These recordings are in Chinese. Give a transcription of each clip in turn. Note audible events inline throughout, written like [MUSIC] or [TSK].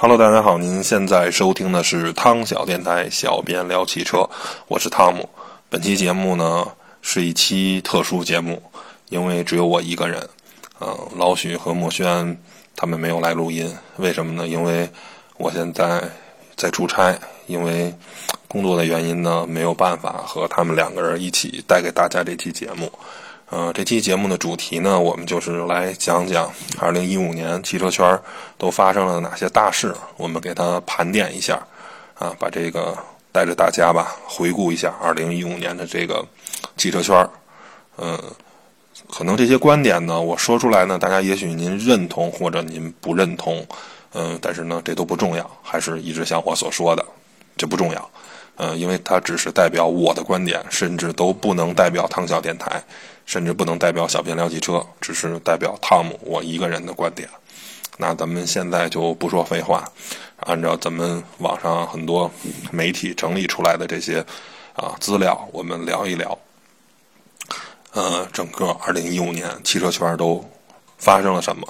Hello，大家好，您现在收听的是汤小电台，小编聊汽车，我是汤姆。本期节目呢是一期特殊节目，因为只有我一个人，嗯，老许和墨轩他们没有来录音，为什么呢？因为我现在在出差，因为工作的原因呢，没有办法和他们两个人一起带给大家这期节目。呃，这期节目的主题呢，我们就是来讲讲2015年汽车圈都发生了哪些大事，我们给它盘点一下，啊，把这个带着大家吧，回顾一下2015年的这个汽车圈嗯，可能这些观点呢，我说出来呢，大家也许您认同或者您不认同，嗯，但是呢，这都不重要，还是一直像我所说的，这不重要，嗯，因为它只是代表我的观点，甚至都不能代表汤小电台。甚至不能代表小编聊汽车，只是代表汤姆我一个人的观点。那咱们现在就不说废话，按照咱们网上很多媒体整理出来的这些啊资料，我们聊一聊。呃，整个2015年汽车圈都发生了什么？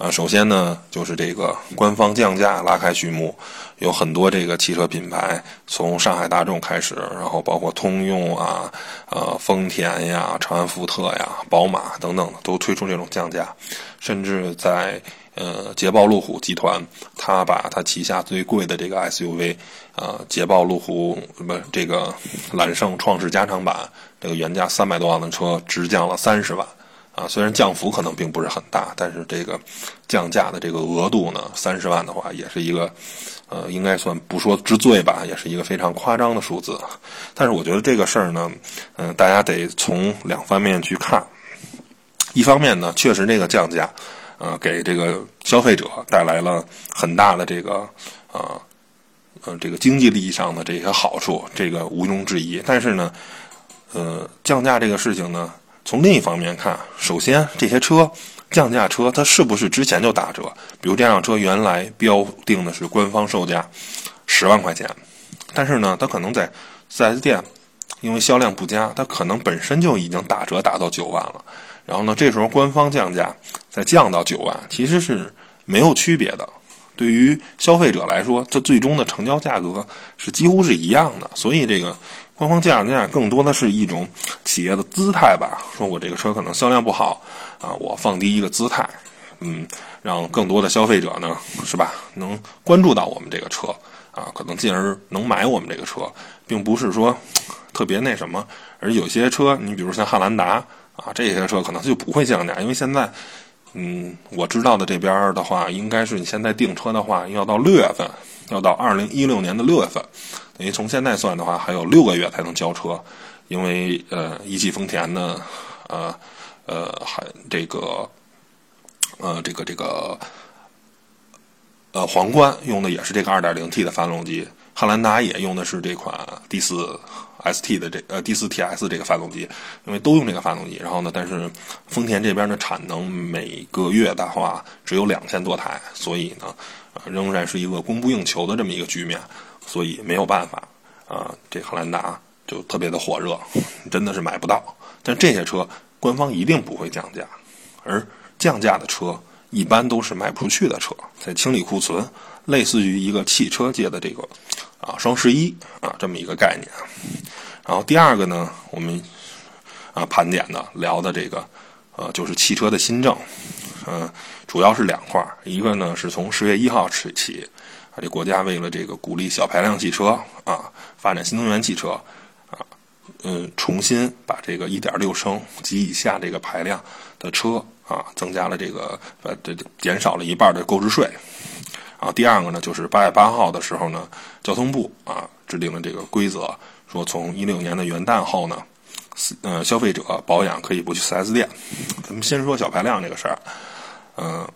啊，首先呢，就是这个官方降价拉开序幕，有很多这个汽车品牌，从上海大众开始，然后包括通用啊、呃丰田呀、长安福特呀、宝马等等，都推出这种降价，甚至在呃捷豹路虎集团，他把他旗下最贵的这个 SUV，呃捷豹路虎不这个揽胜创世加长版，这个原价三百多万的车，直降了三十万。啊，虽然降幅可能并不是很大，但是这个降价的这个额度呢，三十万的话，也是一个，呃，应该算不说之最吧，也是一个非常夸张的数字。但是我觉得这个事儿呢，嗯，大家得从两方面去看。一方面呢，确实这个降价，呃，给这个消费者带来了很大的这个，呃，呃，这个经济利益上的这些好处，这个毋庸置疑。但是呢，呃，降价这个事情呢。从另一方面看，首先这些车降价车，它是不是之前就打折？比如这辆车原来标定的是官方售价十万块钱，但是呢，它可能在 4S 店因为销量不佳，它可能本身就已经打折打到九万了。然后呢，这时候官方降价再降到九万，其实是没有区别的。对于消费者来说，它最终的成交价格是几乎是一样的。所以这个。官方降价更多的是一种企业的姿态吧，说我这个车可能销量不好啊，我放低一个姿态，嗯，让更多的消费者呢，是吧，能关注到我们这个车啊，可能进而能买我们这个车，并不是说 [TSK] 特别那什么。而有些车，你比如像汉兰达啊，这些车可能就不会降价，因为现在，嗯，我知道的这边的话，应该是你现在订车的话，要到六月份，要到二零一六年的六月份。因为从现在算的话，还有六个月才能交车，因为呃，一汽丰田呢，呃呃，还这个呃这个这个呃皇冠用的也是这个二点零 T 的发动机，汉兰达也用的是这款 D 四 ST 的这呃 D 四 TS 这个发动机，因为都用这个发动机。然后呢，但是丰田这边的产能每个月的话只有两千多台，所以呢，仍然是一个供不应求的这么一个局面。所以没有办法，啊，这汉兰达就特别的火热，真的是买不到。但这些车官方一定不会降价，而降价的车一般都是卖不出去的车，在清理库存，类似于一个汽车界的这个啊双十一啊这么一个概念。然后第二个呢，我们啊盘点的聊的这个呃就是汽车的新政，嗯，主要是两块儿，一个呢是从十月一号起起。这国家为了这个鼓励小排量汽车啊，发展新能源汽车啊，嗯，重新把这个1.6升及以下这个排量的车啊，增加了这个呃，这减少了一半的购置税。然后第二个呢，就是八月八号的时候呢，交通部啊制定了这个规则，说从一六年的元旦后呢，呃，消费者保养可以不去 4S 店。咱们先说小排量这个事儿，嗯。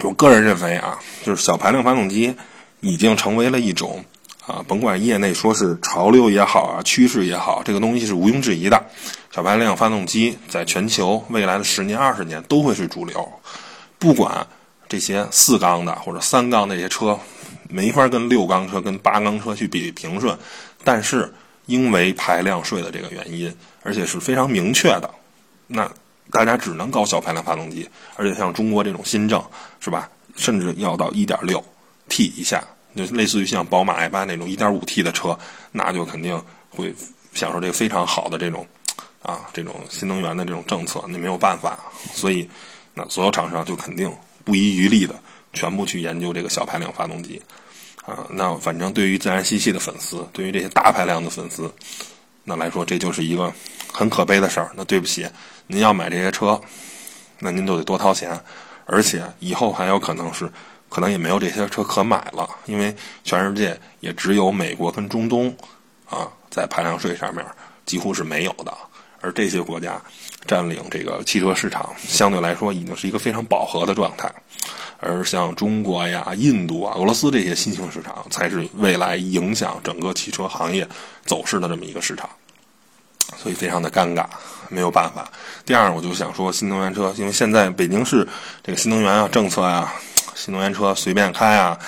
我个人认为啊，就是小排量发动机已经成为了一种啊，甭管业内说是潮流也好啊，趋势也好，这个东西是毋庸置疑的。小排量发动机在全球未来的十年、二十年都会是主流。不管这些四缸的或者三缸那些车，没法跟六缸车、跟八缸车去比平顺，但是因为排量税的这个原因，而且是非常明确的，那。大家只能搞小排量发动机，而且像中国这种新政，是吧？甚至要到一点六，T 以下，就类似于像宝马 i 八那种 1.5T 的车，那就肯定会享受这个非常好的这种啊这种新能源的这种政策，那没有办法，所以那所有厂商就肯定不遗余力的全部去研究这个小排量发动机啊。那反正对于自然吸气的粉丝，对于这些大排量的粉丝，那来说这就是一个很可悲的事儿。那对不起，您要买这些车，那您就得多掏钱，而且以后还有可能是。可能也没有这些车可买了，因为全世界也只有美国跟中东，啊，在排量税上面几乎是没有的。而这些国家占领这个汽车市场，相对来说已经是一个非常饱和的状态。而像中国呀、印度啊、俄罗斯这些新兴市场，才是未来影响整个汽车行业走势的这么一个市场。所以非常的尴尬，没有办法。第二，我就想说新能源车，因为现在北京市这个新能源啊政策啊。新能源车随便开啊，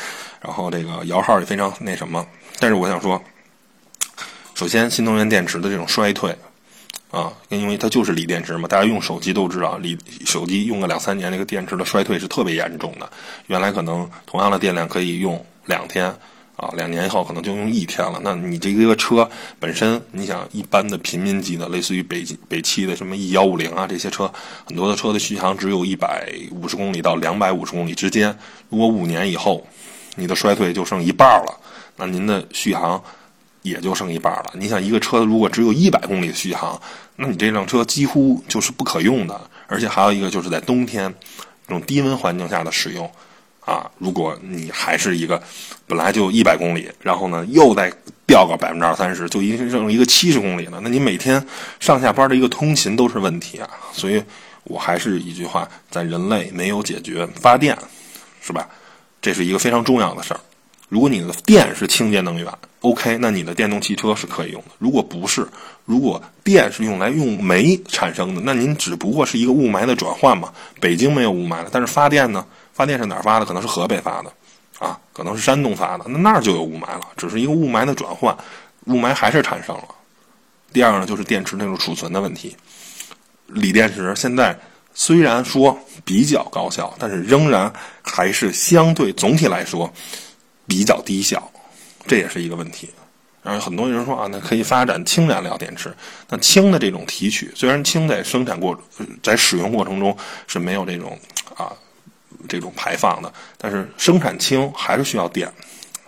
然后这个摇号也非常那什么。但是我想说，首先新能源电池的这种衰退啊，因为它就是锂电池嘛，大家用手机都知道，锂手机用个两三年，那个电池的衰退是特别严重的。原来可能同样的电量可以用两天。啊，两年以后可能就用一天了。那你这个车本身，你想一般的平民级的，类似于北北汽的什么 E 幺五零啊这些车，很多的车的续航只有一百五十公里到两百五十公里之间。如果五年以后，你的衰退就剩一半了，那您的续航也就剩一半了。你想一个车如果只有一百公里的续航，那你这辆车几乎就是不可用的。而且还有一个就是在冬天这种低温环境下的使用。啊，如果你还是一个本来就一百公里，然后呢又再掉个百分之二三十，就已经剩一个七十公里了，那你每天上下班的一个通勤都是问题啊。所以我还是一句话，在人类没有解决发电，是吧？这是一个非常重要的事儿。如果你的电是清洁能源，OK，那你的电动汽车是可以用的。如果不是，如果电是用来用煤产生的，那您只不过是一个雾霾的转换嘛。北京没有雾霾了，但是发电呢？发电是哪儿发的？可能是河北发的，啊，可能是山东发的，那那儿就有雾霾了，只是一个雾霾的转换，雾霾还是产生了。第二呢，就是电池那种储存的问题，锂电池现在虽然说比较高效，但是仍然还是相对总体来说比较低效，这也是一个问题。然后很多人说啊，那可以发展氢燃料电池，那氢的这种提取，虽然氢在生产过在使用过程中是没有这种啊。这种排放的，但是生产氢还是需要电，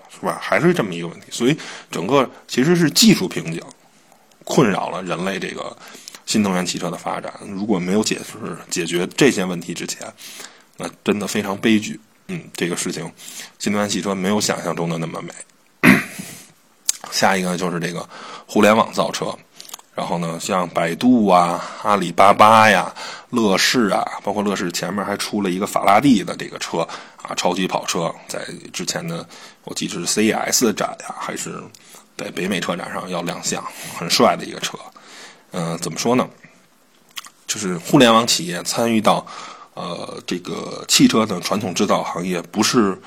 是吧？还是这么一个问题，所以整个其实是技术瓶颈困扰了人类这个新能源汽车的发展。如果没有解释解决这些问题之前，那真的非常悲剧。嗯，[CLEARS THROAT] 这个事情，新能源汽车没有想象中的那么美。[COUGHS] 下一个就是这个互联网造车。然后呢，像百度啊、阿里巴巴呀、乐视啊，包括乐视前面还出了一个法拉第的这个车啊，超级跑车，在之前的我记得是 CES 展呀，还是在北美车展上要亮相，很帅的一个车。嗯，怎么说呢？就是互联网企业参与到呃这个汽车的传统制造行业，不是。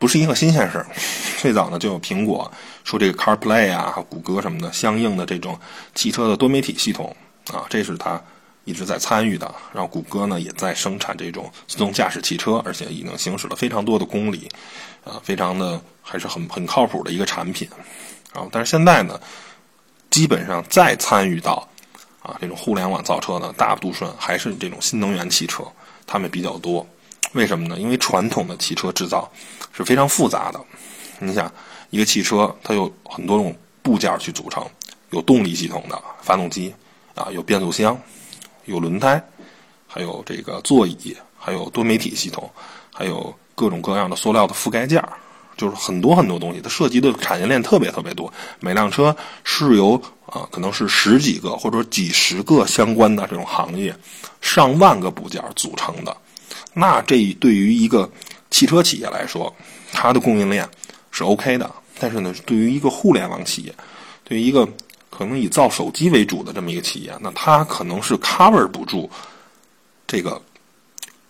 不是一个新鲜事儿，[LAUGHS] 最早呢就有苹果说这个 CarPlay 啊，谷歌什么的相应的这种汽车的多媒体系统啊，这是它一直在参与的。然后谷歌呢也在生产这种自动驾驶汽车，而且已经行驶了非常多的公里，啊，非常的还是很很靠谱的一个产品。然啊，但是现在呢，基本上再参与到啊这种互联网造车的大部分还是这种新能源汽车，他们比较多。为什么呢？因为传统的汽车制造是非常复杂的。你想，一个汽车它有很多种部件去组成，有动力系统的发动机啊，有变速箱，有轮胎，还有这个座椅，还有多媒体系统，还有各种各样的塑料的覆盖件儿，就是很多很多东西。它涉及的产业链特别特别多。每辆车是由啊，可能是十几个或者几十个相关的这种行业，上万个部件组成的。那这对于一个汽车企业来说，它的供应链是 OK 的。但是呢，对于一个互联网企业，对于一个可能以造手机为主的这么一个企业，那它可能是 cover 不住这个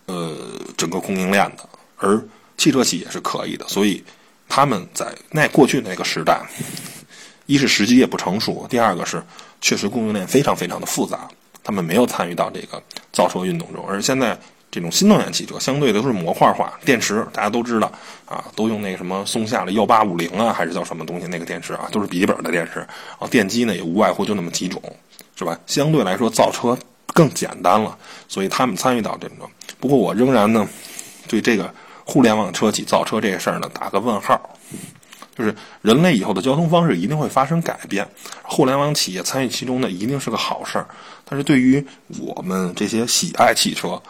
呃整个供应链的。而汽车企业是可以的，所以他们在那过去那个时代，一是时机也不成熟，第二个是确实供应链非常非常的复杂，他们没有参与到这个造车运动中。而现在。这种新能源汽车相对的都是模块化，电池大家都知道啊，都用那个什么松下的幺八五零啊，还是叫什么东西那个电池啊，都是笔记本的电池然啊。电机呢也无外乎就那么几种，是吧？相对来说造车更简单了，所以他们参与到这种。不过我仍然呢对这个互联网车企造车这个事儿呢打个问号。就是人类以后的交通方式一定会发生改变，互联网企业参与其中呢，一定是个好事儿。但是对于我们这些喜爱汽车，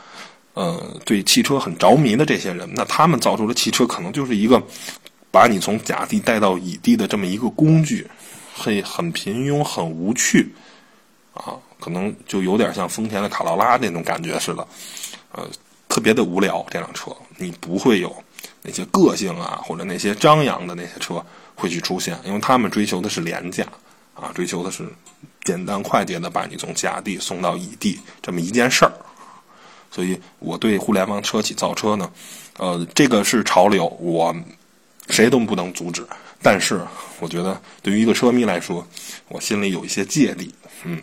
呃，对汽车很着迷的这些人，那他们造出的汽车可能就是一个把你从甲地带到乙地的这么一个工具，很很平庸，很无趣，啊，可能就有点像丰田的卡罗拉那种感觉似的，呃，特别的无聊。这辆车你不会有。那些个性啊，或者那些张扬的那些车会去出现，因为他们追求的是廉价，啊，追求的是简单快捷的把你从甲地送到乙地这么一件事儿。所以我对互联网车企造车呢，呃，这个是潮流，我谁都不能阻止。但是我觉得对于一个车迷来说，我心里有一些芥蒂，嗯。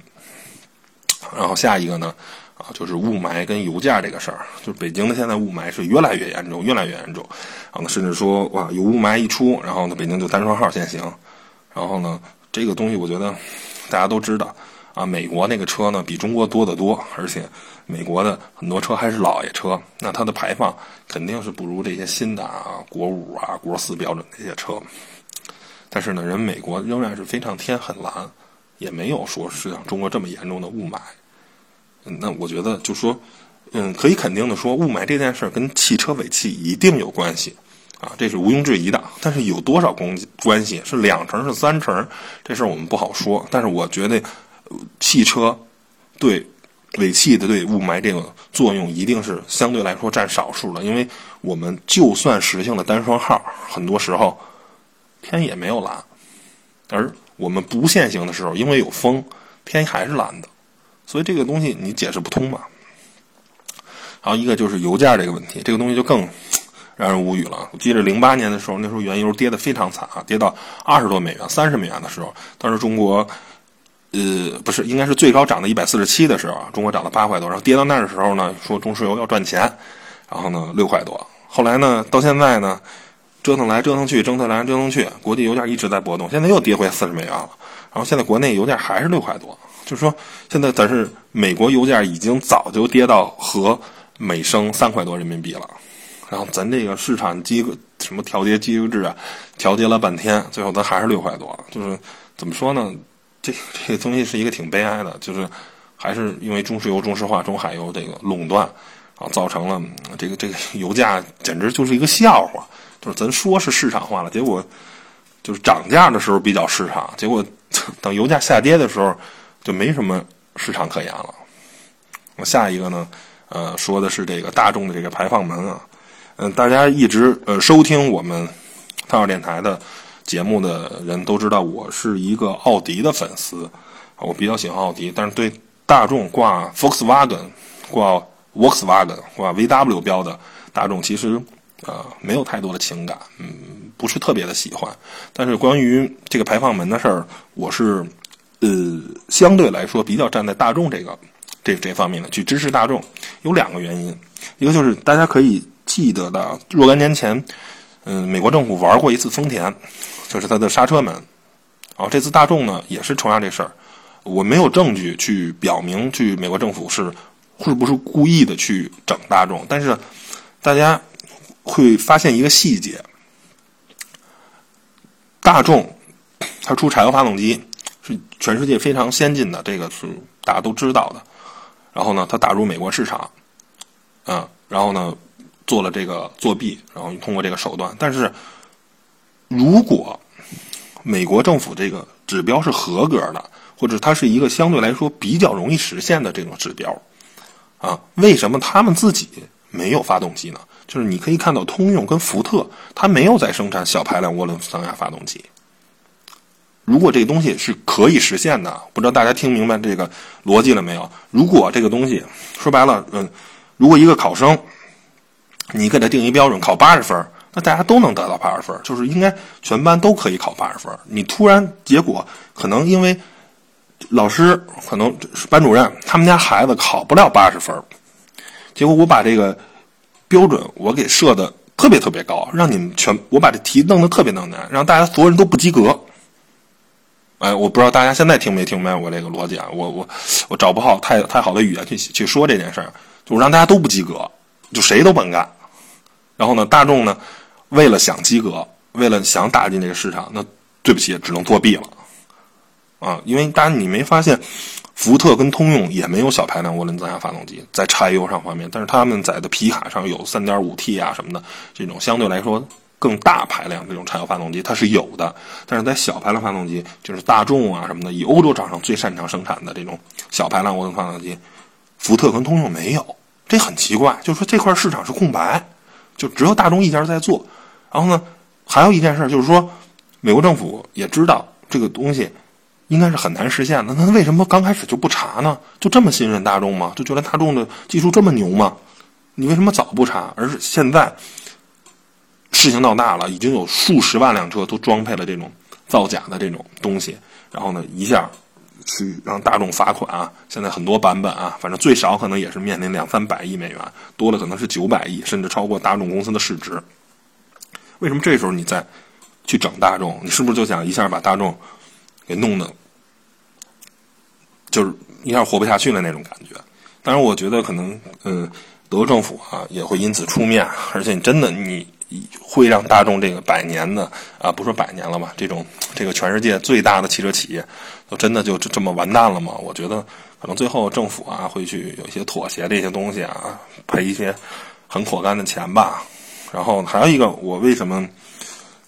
然后下一个呢？啊，就是雾霾跟油价这个事儿，就是北京的现在雾霾是越来越严重，越来越严重。然后甚至说，哇，有雾霾一出，然后呢，北京就单双号限行。然后呢，这个东西我觉得大家都知道啊，美国那个车呢比中国多得多，而且美国的很多车还是老爷车，那它的排放肯定是不如这些新的啊国五啊国四标准这些车。但是呢，人美国仍然是非常天很蓝，也没有说是像中国这么严重的雾霾。那我觉得就说，嗯，可以肯定的说，雾霾这件事儿跟汽车尾气一定有关系，啊，这是毋庸置疑的。但是有多少关关系？是两成是三成？这事我们不好说。但是我觉得，汽车对尾气的对雾霾这个作用一定是相对来说占少数的，因为我们就算实行了单双号，很多时候天也没有蓝，而我们不限行的时候，因为有风，天还是蓝的。所以这个东西你解释不通嘛？还有一个就是油价这个问题，这个东西就更让人无语了。我记得零八年的时候，那时候原油跌得非常惨啊，跌到二十多美元、三十美元的时候，当时中国呃不是应该是最高涨到一百四十七的时候，中国涨了八块多，然后跌到那儿的时候呢，说中石油要赚钱，然后呢六块多，后来呢到现在呢折腾来折腾去，折腾来折腾去，国际油价一直在波动，现在又跌回四十美元了，然后现在国内油价还是六块多。就是说，现在咱是美国油价已经早就跌到和每升三块多人民币了，然后咱这个市场机什么调节机制啊，调节了半天，最后咱还是六块多。就是怎么说呢？这这个东西是一个挺悲哀的，就是还是因为中石油、中石化、中海油这个垄断啊，造成了这个这个油价简直就是一个笑话。就是咱说是市场化了，结果就是涨价的时候比较市场，结果等油价下跌的时候。就没什么市场可言了。下一个呢，呃，说的是这个大众的这个排放门啊。嗯，大家一直呃收听我们汤小电台的节目的人都知道，我是一个奥迪的粉丝，我比较喜欢奥迪，但是对大众挂 Volkswagen、挂 Volkswagen、挂 VW 标的大众，其实呃没有太多的情感，嗯，不是特别的喜欢。但是关于这个排放门的事儿，我是。呃，相对来说比较站在大众这个这这方面的去支持大众，有两个原因，一个就是大家可以记得的，若干年前，嗯，美国政府玩过一次丰田，就是它的刹车门，啊，这次大众呢也是同样这事儿，我没有证据去表明去美国政府是是不是故意的去整大众，但是大家会发现一个细节，大众它出柴油发动机。是全世界非常先进的，这个是大家都知道的。然后呢，他打入美国市场，嗯，然后呢，做了这个作弊，然后通过这个手段。但是，如果美国政府这个指标是合格的，或者它是一个相对来说比较容易实现的这种指标，啊，为什么他们自己没有发动机呢？就是你可以看到，通用跟福特，它没有在生产小排量涡轮增压发动机。如果这个东西是可以实现的，不知道大家听明白这个逻辑了没有？如果这个东西说白了，嗯，如果一个考生，你给他定一标准，考八十分，那大家都能得到八十分，就是应该全班都可以考八十分。你突然结果可能因为老师可能班主任他们家孩子考不了八十分，结果我把这个标准我给设的特别特别高，让你们全我把这题弄得特别弄难，让大家所有人都不及格。哎，我不知道大家现在听没听明白我这个逻辑啊？我我我找不好太太好的语言去去说这件事儿，就让大家都不及格，就谁都甭干。然后呢，大众呢，为了想及格，为了想打进这个市场，那对不起，只能作弊了。啊，因为大家你没发现，福特跟通用也没有小排量涡轮增压发动机在柴油上方面，但是他们在的皮卡上有 3.5T 啊什么的这种相对来说。更大排量这种柴油发动机它是有的，但是在小排量发动机，就是大众啊什么的，以欧洲厂商最擅长生产的这种小排量涡轮发动机，福特跟通用没有，这很奇怪。就是说这块市场是空白，就只有大众一家在做。然后呢，还有一件事就是说，美国政府也知道这个东西应该是很难实现的，那为什么刚开始就不查呢？就这么信任大众吗？就觉得大众的技术这么牛吗？你为什么早不查，而是现在？事情闹大了，已经有数十万辆车都装配了这种造假的这种东西，然后呢，一下去让大众罚款啊！现在很多版本啊，反正最少可能也是面临两三百亿美元，多了可能是九百亿，甚至超过大众公司的市值。为什么这时候你再去整大众？你是不是就想一下把大众给弄得就是一下活不下去了那种感觉？当然，我觉得可能，嗯，德国政府啊也会因此出面，而且你真的你。会让大众这个百年的啊，不说百年了吧，这种这个全世界最大的汽车企业，都真的就这么完蛋了吗？我觉得可能最后政府啊会去有一些妥协这些东西啊，赔一些很可干的钱吧。然后还有一个，我为什么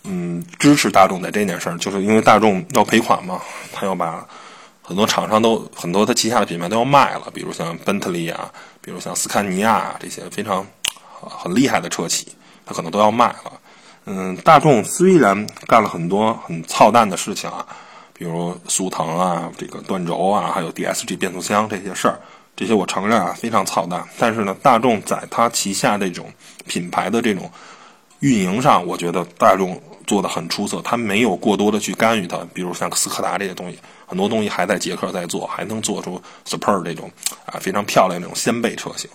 嗯支持大众在这件事儿，就是因为大众要赔款嘛，他要把很多厂商都很多他旗下的品牌都要卖了，比如像奔特利啊，比如像斯堪尼亚啊这些非常很厉害的车企。他可能都要卖了，嗯，大众虽然干了很多很操蛋的事情啊，比如速腾啊，这个断轴啊，还有 DSG 变速箱这些事儿，这些我承认啊非常操蛋。但是呢，大众在它旗下这种品牌的这种运营上，我觉得大众做的很出色，它没有过多的去干预它。比如像斯柯达这些东西，很多东西还在捷克在做，还能做出 Super 这种啊非常漂亮那种掀背车型。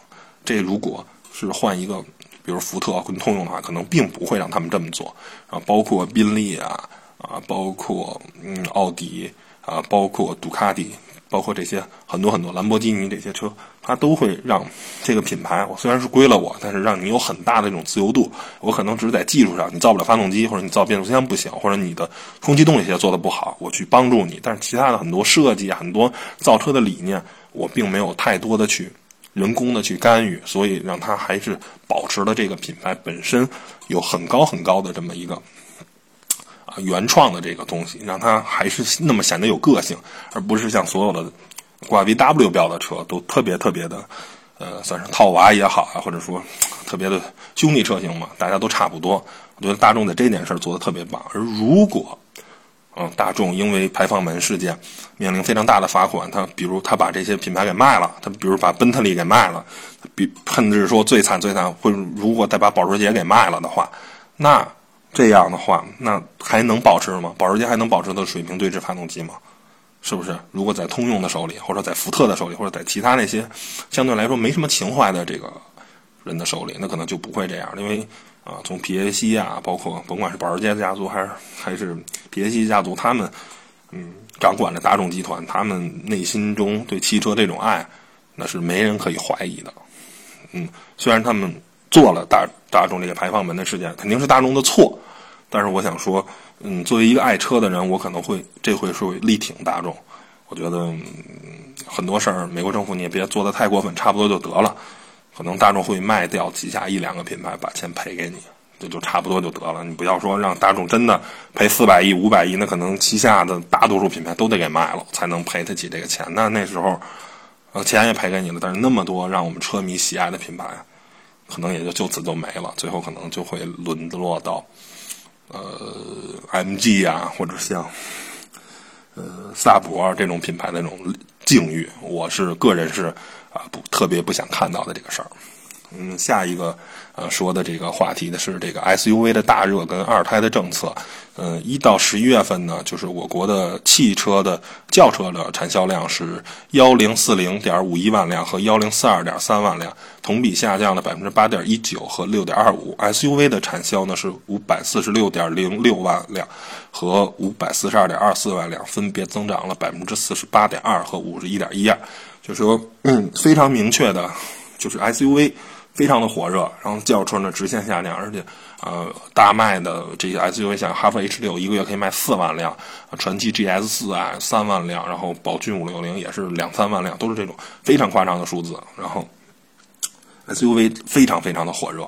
这如果是换一个。比如福特跟通用的话，可能并不会让他们这么做。啊，包括宾利啊，啊，包括嗯奥迪啊，包括杜卡迪，包括这些很多很多兰博基尼这些车，它都会让这个品牌，我虽然是归了我，但是让你有很大的这种自由度。我可能只是在技术上，你造不了发动机，或者你造变速箱不行，或者你的空气动力学做的不好，我去帮助你。但是其他的很多设计啊，很多造车的理念，我并没有太多的去。人工的去干预，所以让它还是保持了这个品牌本身有很高很高的这么一个啊原创的这个东西，让它还是那么显得有个性，而不是像所有的挂 VW 标的车都特别特别的呃算是套娃也好啊，或者说 [TSK] 特别的兄弟车型嘛，大家都差不多。我觉得大众在这件事做的特别棒，而如果。嗯，大众因为排放门事件面临非常大的罚款。他比如他把这些品牌给卖了，他比如把奔特利给卖了，比甚至说最惨最惨，会如果再把保时捷给卖了的话，那这样的话，那还能保持吗？保时捷还能保持它的水平对置发动机吗？是不是？如果在通用的手里，或者在福特的手里，或者在其他那些相对来说没什么情怀的这个人的手里，那可能就不会这样，因为。啊，从皮耶西啊，包括甭管是保时捷家族还是还是皮耶西家族，他们嗯掌管着大众集团，他们内心中对汽车这种爱，那是没人可以怀疑的。嗯，虽然他们做了大大众这个排放门的事件，肯定是大众的错，但是我想说，嗯，作为一个爱车的人，我可能会这回是力挺大众。我觉得很多事儿，美国政府你也别做的太过分，差不多就得了。可能大众会卖掉旗下一两个品牌，把钱赔给你，这就差不多就得了。你不要说让大众真的赔四百亿、五百亿，那可能旗下的大多数品牌都得给卖了，才能赔得起这个钱。那那时候，钱也赔给你了，但是那么多让我们车迷喜爱的品牌，可能也就就此就没了。最后可能就会沦落到，呃，MG 啊，或者像，呃，萨博这种品牌的那种境遇。我是个人是。啊，不特别不想看到的这个事儿。嗯，下一个呃说的这个话题的是这个 SUV 的大热跟二胎的政策。呃，一到十一月份呢，就是我国的汽车的轿车的产销量是幺零四零点五一万辆和幺零四二点三万辆，同比下降了百分之八点一九和六点二五。SUV 的产销呢是五百四十六点零六万辆和五百四十二点二四万辆，分别增长了百分之四十八点二和五十一点一二。就是说，嗯，非常明确的，就是 SUV 非常的火热，然后轿车呢直线下降，而且。呃，大卖的这些 SUV，像哈弗 H 六，一个月可以卖四万辆；传祺 GS 四啊，三万辆；然后宝骏五六零也是两三万辆，都是这种非常夸张的数字。然后 SUV 非常非常的火热，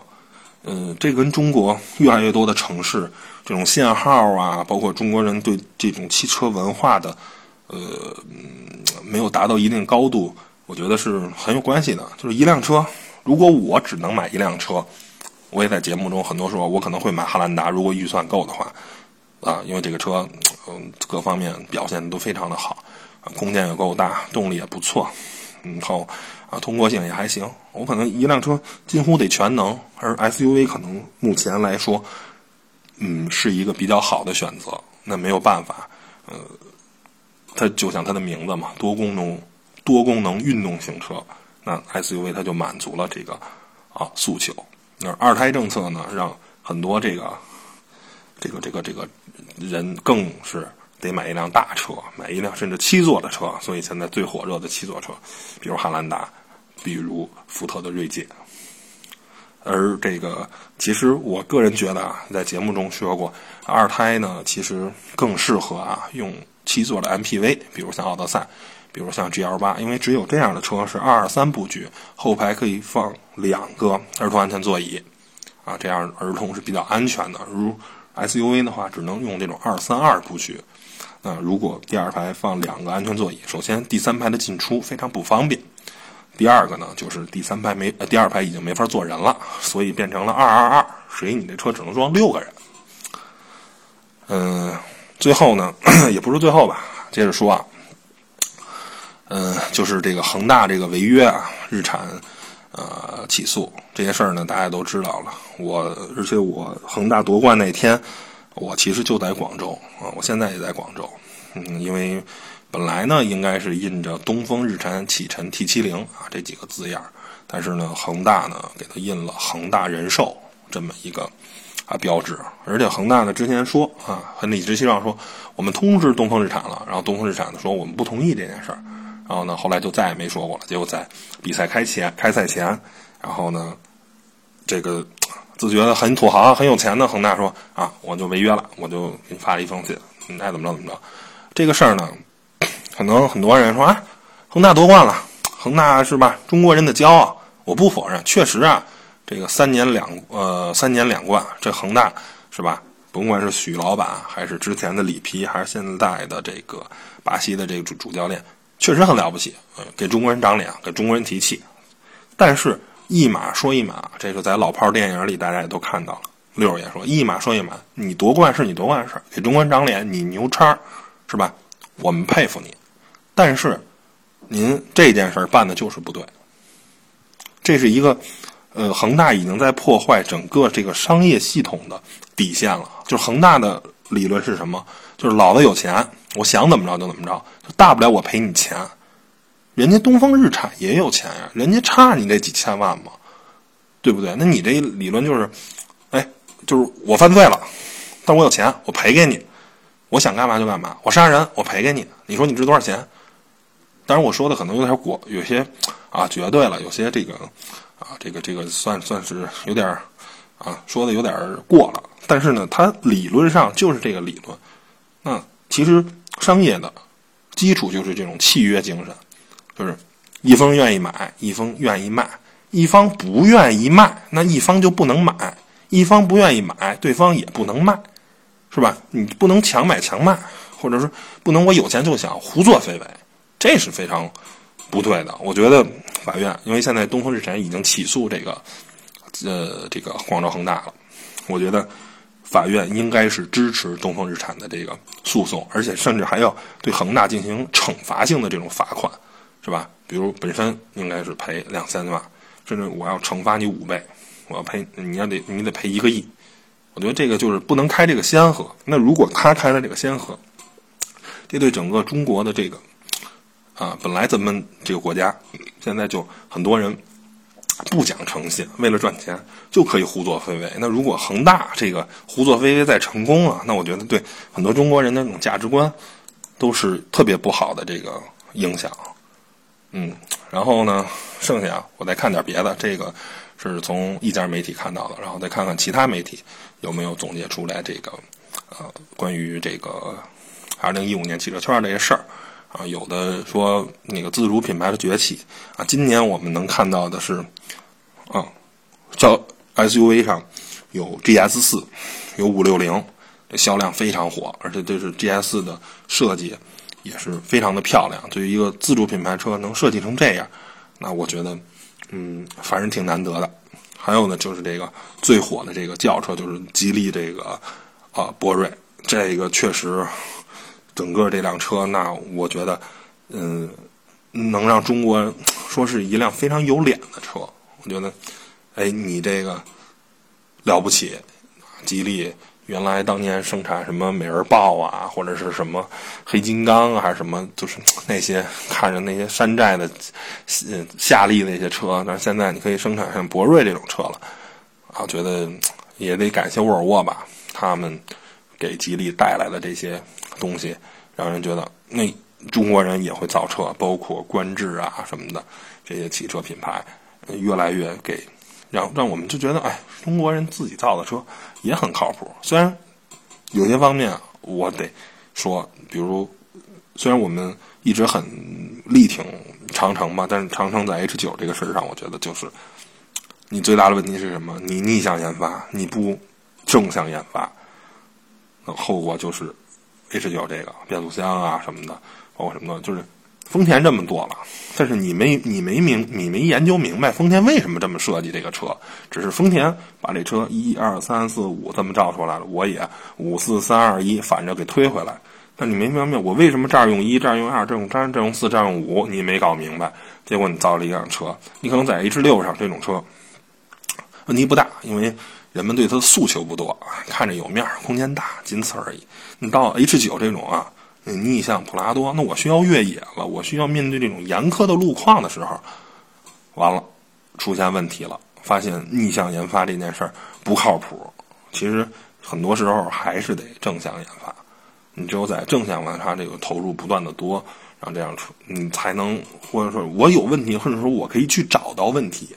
嗯，这跟中国越来越多的城市这种限号啊，包括中国人对这种汽车文化的呃没有达到一定高度，我觉得是很有关系的。就是一辆车，如果我只能买一辆车。我也在节目中很多说，我可能会买汉兰达，如果预算够的话，啊，因为这个车，嗯，各方面表现都非常的好，空间也够大，动力也不错，然后啊，通过性也还行。我可能一辆车近乎得全能，而 SUV 可能目前来说，嗯，是一个比较好的选择。那没有办法，呃，它就像它的名字嘛，多功能多功能运动型车，那 SUV 它就满足了这个啊诉求。那二胎政策呢，让很多这个、这个、这个、这个人更是得买一辆大车，买一辆甚至七座的车。所以现在最火热的七座车，比如汉兰达，比如福特的锐界。而这个，其实我个人觉得啊，在节目中说过，二胎呢，其实更适合啊用七座的 MPV，比如像奥德赛。比如像 G L 八，因为只有这样的车是二二三布局，后排可以放两个儿童安全座椅，啊，这样儿童是比较安全的。如 S U V 的话，只能用这种二三二布局。那如果第二排放两个安全座椅，首先第三排的进出非常不方便，第二个呢，就是第三排没，呃第二排已经没法坐人了，所以变成了二二二，所以你这车只能装六个人。嗯，最后呢，[COUGHS] 也不是最后吧，接着说啊。嗯，就是这个恒大这个违约啊，日产呃起诉这些事儿呢，大家都知道了。我而且我恒大夺冠那天，我其实就在广州啊，我现在也在广州。嗯，因为本来呢应该是印着东风日产启辰 T 七零啊这几个字样，但是呢恒大呢给他印了恒大人寿这么一个啊标志，而且恒大呢之前说啊很理直气壮说我们通知东风日产了，然后东风日产呢说我们不同意这件事儿。然后呢，后来就再也没说过了。结果在比赛开前、开赛前，然后呢，这个自觉得很土豪、很有钱的恒大说：“啊，我就违约了，我就给你发了一封信，你爱怎么着怎么着。”这个事儿呢，可能很多人说啊，恒大夺冠了，恒大是吧？中国人的骄傲。我不否认，确实啊，这个三年两呃三年两冠，这恒大是吧？甭管是许老板，还是之前的里皮，还是现在的这个巴西的这个主主教练。确实很了不起，给中国人长脸，给中国人提气。但是一码说一码，这个在老炮电影里大家也都看到了。六儿也说一码说一码，你夺冠是你夺冠的事儿，给中国人长脸，你牛叉，是吧？我们佩服你。但是您这件事儿办的就是不对。这是一个，呃，恒大已经在破坏整个这个商业系统的底线了。就是恒大的理论是什么？就是老子有钱。我想怎么着就怎么着，就大不了我赔你钱。人家东风日产也有钱呀，人家差你这几千万吗？对不对？那你这理论就是，哎，就是我犯罪了，但我有钱，我赔给你。我想干嘛就干嘛，我杀人我赔给你。你说你值多少钱？当然我说的可能有点过，有些啊绝对了，有些这个啊这个这个算算是有点啊说的有点过了。但是呢，它理论上就是这个理论。那其实。商业的基础就是这种契约精神，就是一方愿意买，一方愿意卖，一方不愿意卖，那一方就不能买；一方不愿意买，对方也不能卖，是吧？你不能强买强卖，或者说不能我有钱就想胡作非为，这是非常不对的。我觉得法院，因为现在东风日产已经起诉这个呃这个广州恒大了，我觉得。法院应该是支持东风日产的这个诉讼，而且甚至还要对恒大进行惩罚性的这种罚款，是吧？比如本身应该是赔两千万，甚至我要惩罚你五倍，我要赔，你要得你得赔一个亿，我觉得这个就是不能开这个先河。那如果他开了这个先河，这对整个中国的这个啊，本来咱们这个国家现在就很多人不讲诚信，为了赚钱就可以胡作非为。那如果恒大这个胡作非为再成功了，那我觉得对很多中国人的那种价值观都是特别不好的这个影响。嗯，然后呢，剩下我再看点别的。这个是从一家媒体看到的，然后再看看其他媒体有没有总结出来这个呃关于这个二零一五年汽车圈这些事儿啊。有的说那个自主品牌的崛起啊，今年我们能看到的是啊，叫 SUV 上有 GS 四，有五六零，这销量非常火，而且这是 GS 四的设计。也是非常的漂亮。对于一个自主品牌车能设计成这样，那我觉得，嗯，反正挺难得的。还有呢，就是这个最火的这个轿车，就是吉利这个啊博瑞，这个确实，整个这辆车，那我觉得，嗯，能让中国说是一辆非常有脸的车。我觉得，哎，你这个了不起，吉利。原来当年生产什么美人豹啊，或者是什么黑金刚啊，还是什么，就是那些看着那些山寨的夏利那些车，但是现在你可以生产像博瑞这种车了，啊，觉得也得感谢沃尔沃吧，他们给吉利带来的这些东西，让人觉得那中国人也会造车，包括观致啊什么的这些汽车品牌，越来越给。让让我们就觉得，哎，中国人自己造的车也很靠谱。虽然有些方面我得说，比如虽然我们一直很力挺长城吧，但是长城在 H 九这个事儿上，我觉得就是你最大的问题是什么？你逆向研发，你不正向研发，那后果就是 H 九这个变速箱啊什么的，包括什么的，就是。丰田这么做了，但是你没你没明你没研究明白丰田为什么这么设计这个车，只是丰田把这车一二三四五这么造出来了，我也五四三二一反着给推回来。但你没明白我为什么这儿用一，这儿用二，这用三，这用四，这用五，你没搞明白。结果你造了一辆车，你可能在 H 六上这种车问题不大，因为人们对它的诉求不多，看着有面儿空间大，仅此而已。你到 H 九这种啊。逆向普拉多，那我需要越野了，我需要面对这种严苛的路况的时候，完了，出现问题了，发现逆向研发这件事儿不靠谱。其实很多时候还是得正向研发，你只有在正向研发这个投入不断的多，然后这样出，你才能或者说我有问题，或者说我可以去找到问题。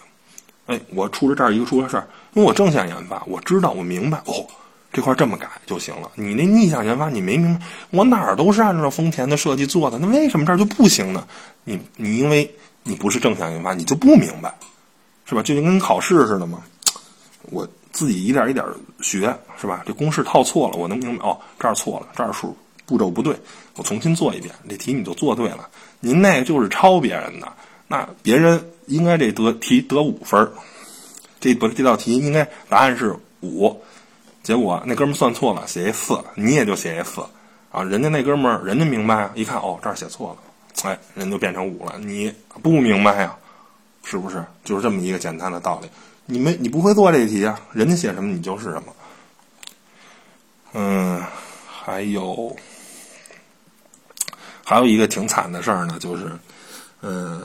哎，我出了这儿一个出了事儿，因为我正向研发，我知道我明白哦。这块这么改就行了。你那逆向研发，你没明白？我哪儿都是按照丰田的设计做的，那为什么这儿就不行呢？你你因为你不是正向研发，你就不明白，是吧？就跟考试似的嘛。我自己一点一点学，是吧？这公式套错了，我能明白哦，这儿错了，这儿数步骤不对，我重新做一遍，这题你就做对了。您那就是抄别人的，那别人应该这得题得五分这不这道题应该答案是五。结果那哥们算错了，写一四，你也就写一四，啊，人家那哥们儿人家明白，一看哦这儿写错了，哎，人就变成五了，你不明白呀，是不是？就是这么一个简单的道理。你没你不会做这题啊，人家写什么你就是什么。嗯，还有还有一个挺惨的事儿呢，就是嗯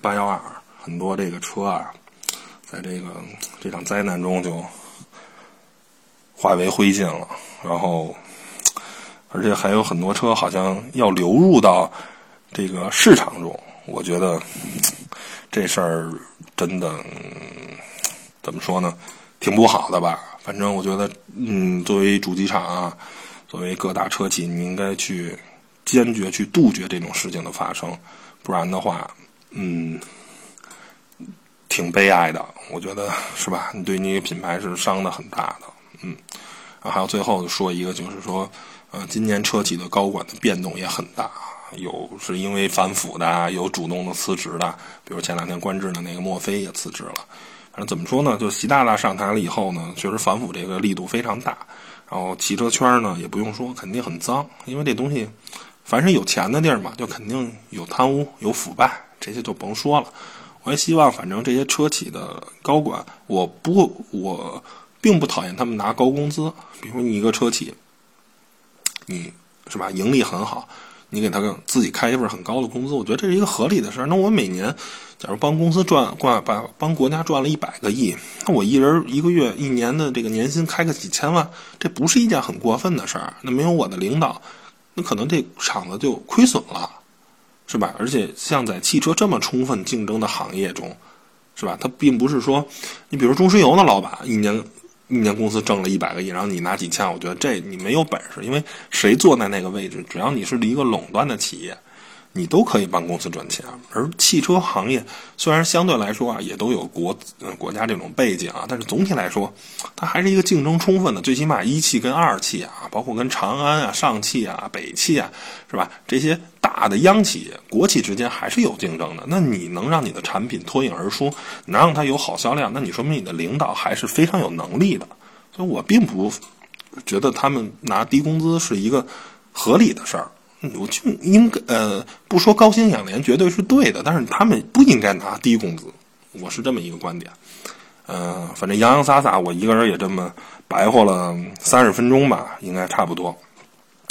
八幺二很多这个车啊，在这个这场灾难中就。化为灰烬了，然后，而且还有很多车好像要流入到这个市场中。我觉得这事儿真的怎么说呢？挺不好的吧？反正我觉得，嗯，作为主机厂啊，作为各大车企，你应该去坚决去杜绝这种事情的发生，不然的话，嗯，挺悲哀的。我觉得是吧？你对你品牌是伤的很大的。嗯，还有最后说一个，就是说，呃，今年车企的高管的变动也很大，有是因为反腐的，有主动的辞职的，比如前两天官制的那个墨菲也辞职了。反正怎么说呢，就习大大上台了以后呢，确实反腐这个力度非常大。然后汽车圈呢，也不用说，肯定很脏，因为这东西，凡是有钱的地儿嘛，就肯定有贪污、有腐败，这些就甭说了。我也希望，反正这些车企的高管，我不我。并不讨厌他们拿高工资。比如你一个车企，你是吧，盈利很好，你给他自己开一份很高的工资，我觉得这是一个合理的事儿。那我每年假如帮公司赚挂把帮国家赚了一百个亿，那我一人一个月一年的这个年薪开个几千万，这不是一件很过分的事儿。那没有我的领导，那可能这厂子就亏损了。是吧？而且像在汽车这么充分竞争的行业中，是吧？它并不是说，你比如中石油的老板一年一年公司挣了一百个亿，然后你拿几千，我觉得这你没有本事，因为谁坐在那个位置，只要你是一个垄断的企业。你都可以帮公司赚钱，而汽车行业虽然相对来说啊，也都有国国家这种背景啊，但是总体来说，它还是一个竞争充分的。最起码一汽跟二汽啊，包括跟长安啊、上汽啊、北汽啊，是吧？这些大的央企、国企之间还是有竞争的。那你能让你的产品脱颖而出，能让它有好销量，那你说明你的领导还是非常有能力的。所以我并不觉得他们拿低工资是一个合理的事儿。我就应该呃不说高薪养廉绝对是对的，但是他们不应该拿低工资，我是这么一个观点。呃，反正洋洋洒洒，我一个人也这么白活了三十分钟吧，应该差不多。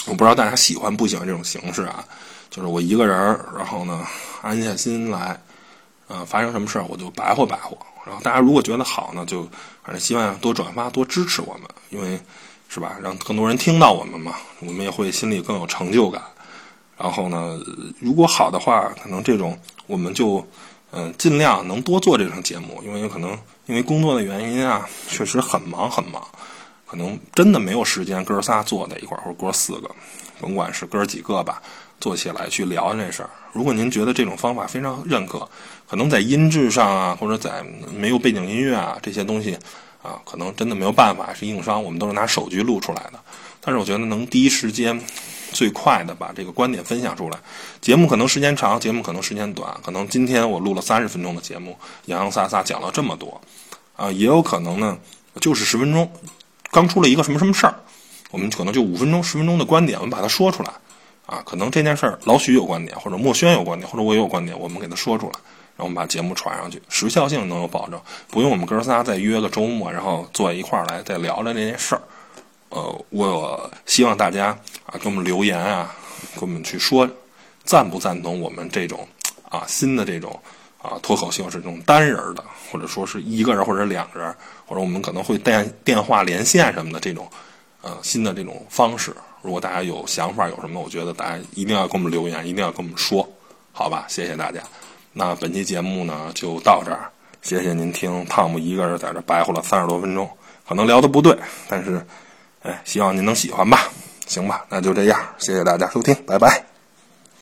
我不知道大家喜欢不喜欢这种形式啊？就是我一个人，然后呢安下心来，呃，发生什么事儿我就白活白活。然后大家如果觉得好呢，就反正希望多转发多支持我们，因为是吧，让更多人听到我们嘛，我们也会心里更有成就感。然后呢，如果好的话，可能这种我们就嗯尽量能多做这种节目，因为有可能因为工作的原因啊，确实很忙很忙，可能真的没有时间哥仨坐在一块儿，或者哥四个，甭管是哥几个吧，坐起来去聊这事儿。如果您觉得这种方法非常认可，可能在音质上啊，或者在没有背景音乐啊这些东西啊，可能真的没有办法，是硬伤。我们都是拿手机录出来的，但是我觉得能第一时间。最快的把这个观点分享出来，节目可能时间长，节目可能时间短，可能今天我录了三十分钟的节目，洋洋洒洒讲了这么多，啊，也有可能呢，就是十分钟，刚出了一个什么什么事儿，我们可能就五分钟、十分钟的观点，我们把它说出来，啊，可能这件事儿老许有观点，或者墨轩有观点，或者我也有观点，我们给他说出来，然后我们把节目传上去，时效性能有保证，不用我们哥仨再约个周末，然后坐一块儿来再聊聊这件事儿。呃，我希望大家啊给我们留言啊，给我们去说赞不赞同我们这种啊新的这种啊脱口秀是这种单人的，或者说是一个人或者两个人，或者我们可能会电电话连线什么的这种呃新的这种方式。如果大家有想法有什么，我觉得大家一定要给我们留言，一定要跟我们说，好吧？谢谢大家。那本期节目呢就到这儿，谢谢您听汤姆一个人在这白活了三十多分钟，可能聊的不对，但是。哎，希望您能喜欢吧，行吧，那就这样，谢谢大家收听，拜拜。